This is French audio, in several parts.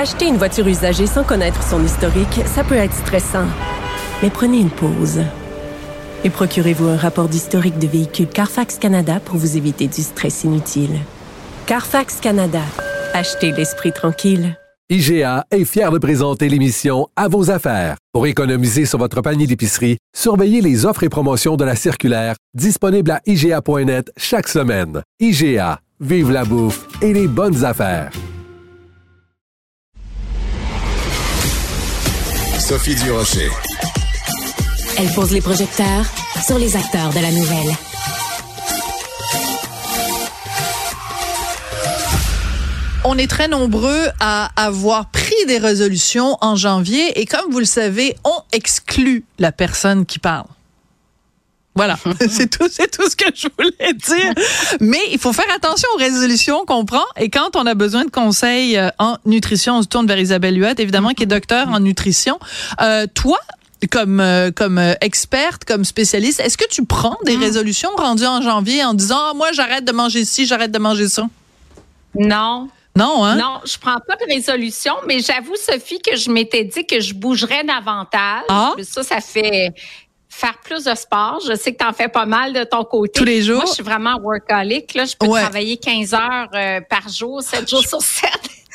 Acheter une voiture usagée sans connaître son historique, ça peut être stressant. Mais prenez une pause. Et procurez-vous un rapport d'historique de véhicule Carfax Canada pour vous éviter du stress inutile. Carfax Canada. Achetez l'esprit tranquille. IGA est fier de présenter l'émission À vos affaires. Pour économiser sur votre panier d'épicerie, surveillez les offres et promotions de la circulaire disponible à IGA.net chaque semaine. IGA, vive la bouffe et les bonnes affaires. Sophie Durocher. Elle pose les projecteurs sur les acteurs de la nouvelle. On est très nombreux à avoir pris des résolutions en janvier et comme vous le savez, on exclut la personne qui parle. Voilà, c'est tout, c'est tout ce que je voulais dire. Mais il faut faire attention aux résolutions qu'on prend et quand on a besoin de conseils euh, en nutrition, on se tourne vers Isabelle Huot, évidemment, qui est docteur en nutrition. Euh, toi, comme euh, comme experte, comme spécialiste, est-ce que tu prends des résolutions rendues en janvier en disant Ah, moi j'arrête de manger ci, j'arrête de manger ça? Non. Non, hein? Non, je prends pas de résolution, mais j'avoue, Sophie, que je m'étais dit que je bougerais davantage. Ah? Ça, ça fait faire plus de sport. Je sais que tu en fais pas mal de ton côté. Tous les jours? Moi, je suis vraiment workaholic. Là, je peux Ouais. travailler 15 heures euh, par jour, 7 jours sur 7.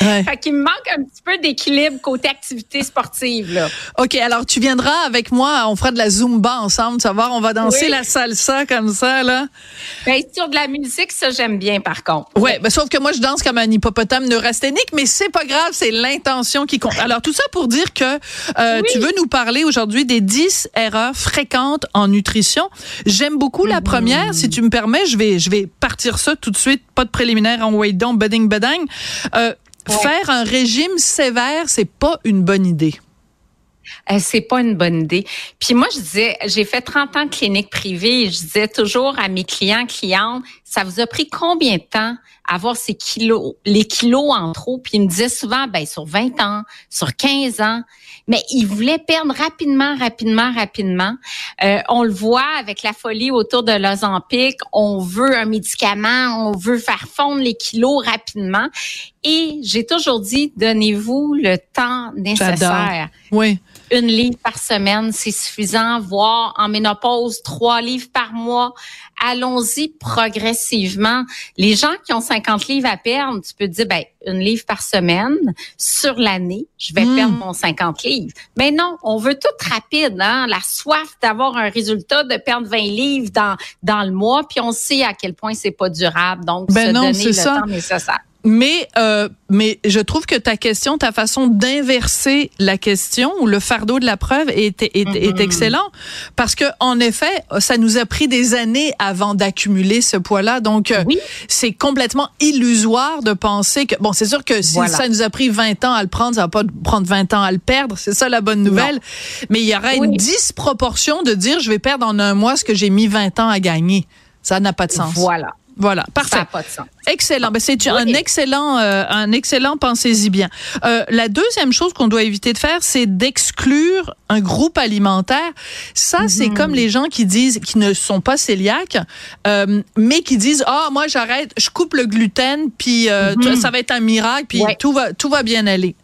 Ouais. fait qu'il me manque un petit peu d'équilibre côté activité sportive. Là. OK, alors tu viendras avec moi, on fera de la Zumba ensemble, tu vas voir, on va danser Oui. la salsa comme ça, là. Ben, sur de la musique, ça, j'aime bien, par contre. Ouais, ben, sauf que moi, je danse comme un hippopotame neurasthénique, mais c'est pas grave, c'est l'intention qui compte. Alors, tout ça pour dire que euh, tu veux nous parler aujourd'hui des 10 erreurs fréquentes en nutrition. J'aime beaucoup la première. Si tu me permets, je vais, je vais partir ça tout de suite. Pas de préliminaire en wait down, bedding, bedding. Euh, Faire un régime sévère, c'est pas une bonne idée. Euh, c'est pas une bonne idée. Puis moi, je disais, j'ai fait 30 ans de clinique privée et je disais toujours à mes clients, clientes, ça vous a pris combien de temps avoir ces kilos, les kilos en trop? Puis ils me disaient souvent, ben, sur 20 ans, sur 15 ans. Mais ils voulaient perdre rapidement, rapidement, rapidement. Euh, on le voit avec la folie autour de l'Ozempic. On veut un médicament, on veut faire fondre les kilos rapidement. Et j'ai toujours dit, donnez-vous le temps nécessaire Oui. une livre par semaine, c'est suffisant, voire en ménopause, trois livres par mois. Allons-y progressivement. Les gens qui ont 50 livres à perdre, tu peux te dire, ben, une livre par semaine sur l'année, je vais Mm. perdre mon 50 livres. Mais non, on veut tout rapide, hein? La soif d'avoir un résultat, de perdre 20 livres dans, dans le mois, puis on sait à quel point c'est pas durable. Donc, Ben se non, donner le ça. temps nécessaire. Mais euh, mais je trouve que ta question, ta façon d'inverser la question ou le fardeau de la preuve est est, est Mm-hmm. excellent parce que en effet, ça nous a pris des années avant d'accumuler ce poids-là. Donc euh, Oui. c'est complètement illusoire de penser que bon, c'est sûr que si Voilà. ça nous a pris 20 ans à le prendre, ça va pas prendre 20 ans à le perdre, c'est ça la bonne nouvelle. Mais il y aura une Oui. disproportion de dire je vais perdre en un mois ce que j'ai mis 20 ans à gagner. Ça n'a pas de sens. Voilà. Voilà, Ça parfait. n'a pas de sens. Excellent. Ben, c'est un excellent, euh, un excellent. Pensez-y bien. Euh, la deuxième chose qu'on doit éviter de faire, c'est d'exclure un groupe alimentaire. Ça, c'est comme les gens qui disent, qui ne sont pas cœliaques, euh, mais qui disent, ah, moi, j'arrête, je coupe le gluten, puis tu- ça va être un miracle, puis Ouais. tout va, tout va bien aller.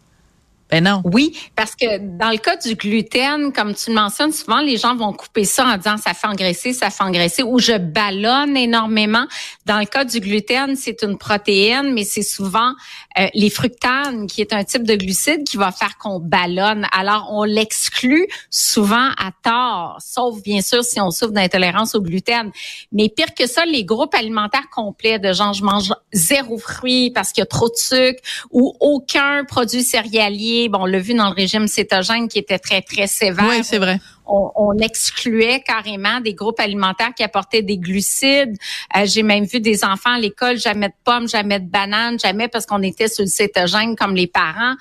Ben non. Oui, parce que dans le cas du gluten, comme tu le mentionnes, souvent les gens vont couper ça en disant ça fait engraisser, ça fait engraisser, ou je ballonne énormément. Dans le cas du gluten, c'est une protéine, mais c'est souvent euh, les fructanes, qui est un type de glucide qui va faire qu'on ballonne. Alors on l'exclut exclut souvent à tort, sauf bien sûr si on souffre d'intolérance au gluten. Mais pire que ça, les groupes alimentaires complets de gens, je mange zéro fruit parce qu'il y a trop de sucre ou aucun produit céréalier. Bon, on l'a vu dans le régime cétogène qui était très, très sévère. Oui, c'est vrai on, excluait carrément des groupes alimentaires qui apportaient des glucides. Euh, j'ai même vu des enfants à l'école, jamais de pommes, jamais de bananes, jamais parce qu'on était sur le cétogène comme les parents.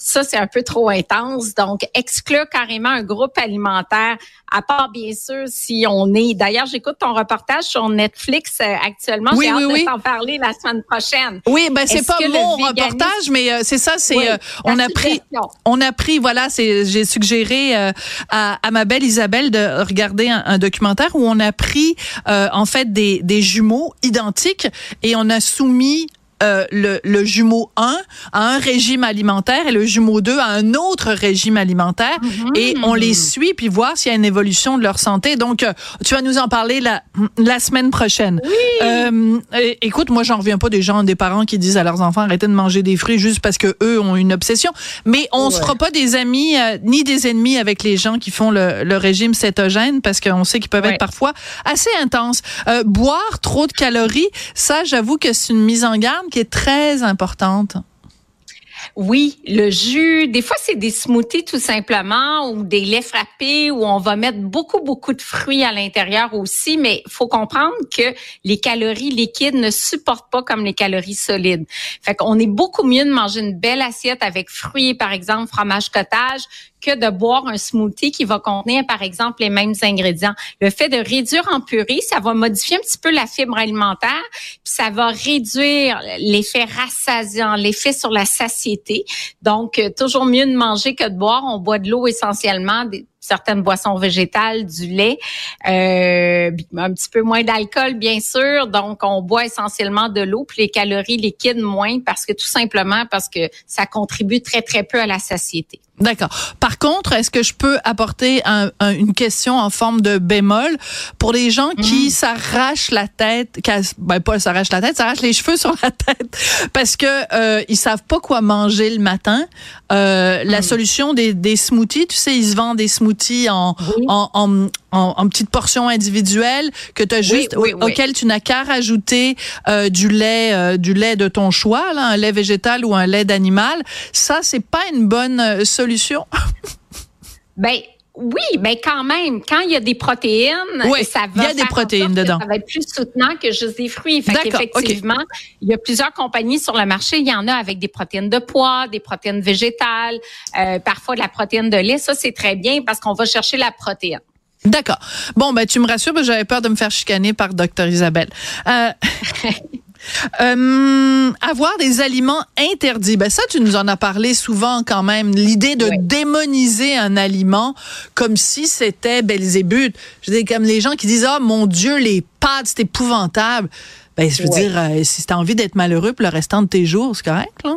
Ça, c'est un peu trop intense. Donc, exclure carrément un groupe alimentaire, à part bien sûr si on est. D'ailleurs, j'écoute ton reportage sur Netflix euh, actuellement. Oui, J'ai oui, hâte oui. de t'en parler la semaine prochaine. Oui, ben c'est Est-ce pas mon véganisme- reportage, mais euh, c'est ça. C'est Oui, euh, on a pris, on a pris. Voilà, c'est j'ai suggéré euh, à, à ma belle Isabelle de regarder un, documentaire où on a pris euh, en fait des des jumeaux identiques et on a soumis euh, le, le jumeau 1 à un régime alimentaire et le jumeau 2 à un autre régime alimentaire et on les suit puis voir s'il y a une évolution de leur santé. Donc, euh, tu vas nous en parler la, la semaine prochaine. Euh, é- écoute, moi, j'en reviens pas des gens, des parents qui disent à leurs enfants arrêtez de manger des fruits juste parce que eux ont une obsession. Mais on se fera pas des amis euh, ni des ennemis avec les gens qui font le, le régime cétogène parce qu'on sait qu'ils peuvent Ouais. être parfois assez intenses. Euh, boire trop de calories, ça, j'avoue que c'est une mise en garde qui est très importante. Oui, le jus, des fois c'est des smoothies tout simplement ou des laits frappés où on va mettre beaucoup beaucoup de fruits à l'intérieur aussi, mais faut comprendre que les calories liquides ne supportent pas comme les calories solides. Fait qu'on est beaucoup mieux de manger une belle assiette avec fruits par exemple fromage cottage que de boire un smoothie qui va contenir, par exemple, les mêmes ingrédients. Le fait de réduire en purée, ça va modifier un petit peu la fibre alimentaire, puis ça va réduire l'effet rassasiant, l'effet sur la satiété. Donc, euh, toujours mieux de manger que de boire. On boit de l'eau essentiellement, certaines boissons végétales, du lait, euh, un petit peu moins d'alcool, bien sûr. Donc, on boit essentiellement de l'eau, puis les calories liquides moins, parce que tout simplement parce que ça contribue très, très peu à la satiété. D'accord. Par contre, est-ce que je peux apporter un- un- une question en forme de bémol? Pour les gens qui s'arrachent la tête, cassent- ben pas s'arrachent la tête, s'arrachent les cheveux sur la tête parce que euh, ils savent pas quoi manger le matin. Euh, La solution des, des smoothies, tu sais, ils se vendent des smoothies en Oui. en, en, en- en petites portions individuelles que tu as juste oui, au- oui. auquel tu n'as qu'à rajouter euh, du lait euh, du lait de ton choix, là, un lait végétal ou un lait d'animal. Ça, c'est pas une bonne euh, solution. Ben oui, ben quand même, quand il y a des protéines, Oui, ça il y va a des protéines dedans. Ça va être plus soutenant que juste des fruits. Fait D'accord, qu'effectivement, il y a plusieurs compagnies sur le marché. Il y en a avec des protéines de pois, des protéines végétales, euh, parfois de la protéine de lait. Ça, c'est très bien parce qu'on va chercher la protéine. D'accord. Bon, ben tu me rassures, que j'avais peur de me faire chicaner par Dr Isabelle. Euh, euh, avoir des aliments interdits, ben ça, tu nous en as parlé souvent quand même. L'idée de Oui. démoniser un aliment comme si c'était Belzébuth. Je comme les gens qui disent, ah mon Dieu, les pâtes, c'est épouvantable. Ben, je veux Oui. dire, euh, si tu as envie d'être malheureux pour le restant de tes jours, c'est correct, là?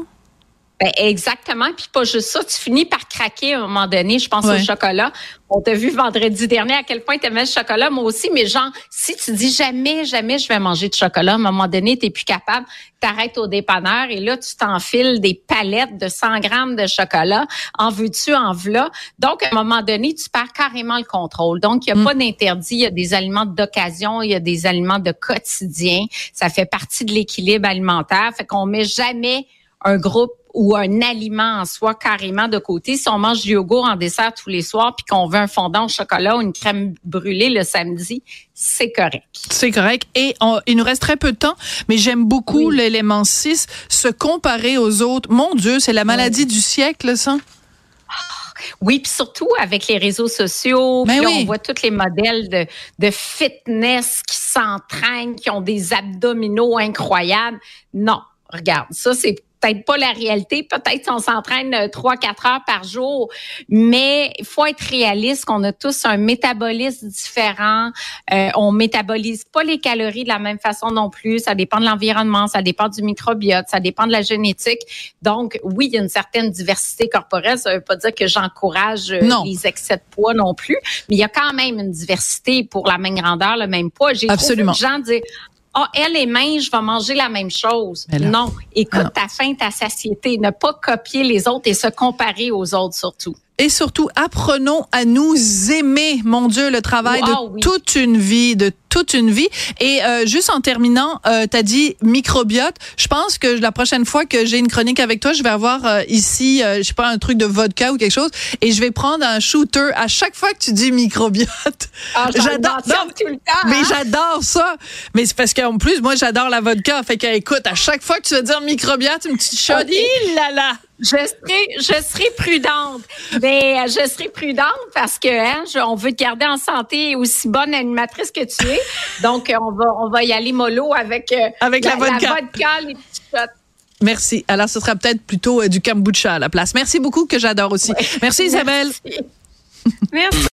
Ben, exactement. Puis pas juste ça, tu finis par craquer à un moment donné. Je pense Ouais. au chocolat. On t'a vu vendredi dernier à quel point tu aimais le chocolat, moi aussi. Mais genre, si tu dis jamais, jamais je vais manger de chocolat, à un moment donné, tu plus capable, t'arrêtes au dépanneur et là, tu t'enfiles des palettes de 100 grammes de chocolat. En veux-tu, en v'là? Donc, à un moment donné, tu perds carrément le contrôle. Donc, il n'y a pas d'interdit. Il y a des aliments d'occasion, il y a des aliments de quotidien. Ça fait partie de l'équilibre alimentaire. Fait qu'on met jamais un groupe ou un aliment en soi carrément de côté. Si on mange du yogourt en dessert tous les soirs puis qu'on veut un fondant au chocolat ou une crème brûlée le samedi, c'est correct. C'est correct. Et on- il nous reste très peu de temps, mais j'aime beaucoup l'élément 6, se comparer aux autres. Mon Dieu, c'est la maladie du siècle, ça. Oui, puis surtout avec les réseaux sociaux, Ben puis oui. on voit tous les modèles de, de fitness qui s'entraînent, qui ont des abdominaux incroyables. Non, regarde, ça c'est peut-être pas la réalité. Peut-être qu'on s'entraîne euh, trois, quatre heures par jour, mais il faut être réaliste qu'on a tous un métabolisme différent. Euh, on métabolise pas les calories de la même façon non plus. Ça dépend de l'environnement, ça dépend du microbiote, ça dépend de la génétique. Donc, oui, il y a une certaine diversité corporelle. Ça veut pas dire que j'encourage euh, les excès de poids non plus, mais il y a quand même une diversité pour la même grandeur, le même poids. J'ai Absolument. gens dire ah, elle est mince, je vais manger la même chose. Non. Écoute, non. ta faim, ta satiété. Ne pas copier les autres et se comparer aux autres surtout. et surtout apprenons à nous aimer. Mon Dieu, le travail de oui. toute une vie, de toute une vie. Et euh, juste en terminant, euh, tu as dit microbiote. Je pense que la prochaine fois que j'ai une chronique avec toi, je vais avoir euh, ici, euh, je sais pas, un truc de vodka ou quelque chose, et je vais prendre un shooter à chaque fois que tu dis microbiote. Ah, J'adore. tout le temps. mais hein? j'adore ça. Mais c'est parce qu'en plus, moi, j'adore la vodka. Fait que, écoute, à chaque fois que tu vas dire microbiote, une petite shot, Ok. il là là. Je serai, je serai prudente. Mais je serai prudente parce que hein, je- on veut te garder en santé aussi bonne animatrice que tu es. Donc, euh, on va, on va y aller mollo avec, euh, Avec la vodka. vodka, les petits shots. Merci. Alors, ce sera peut-être plutôt euh, du kombucha à la place. Merci beaucoup, que j'adore aussi. Merci, Isabelle. Merci. Merci.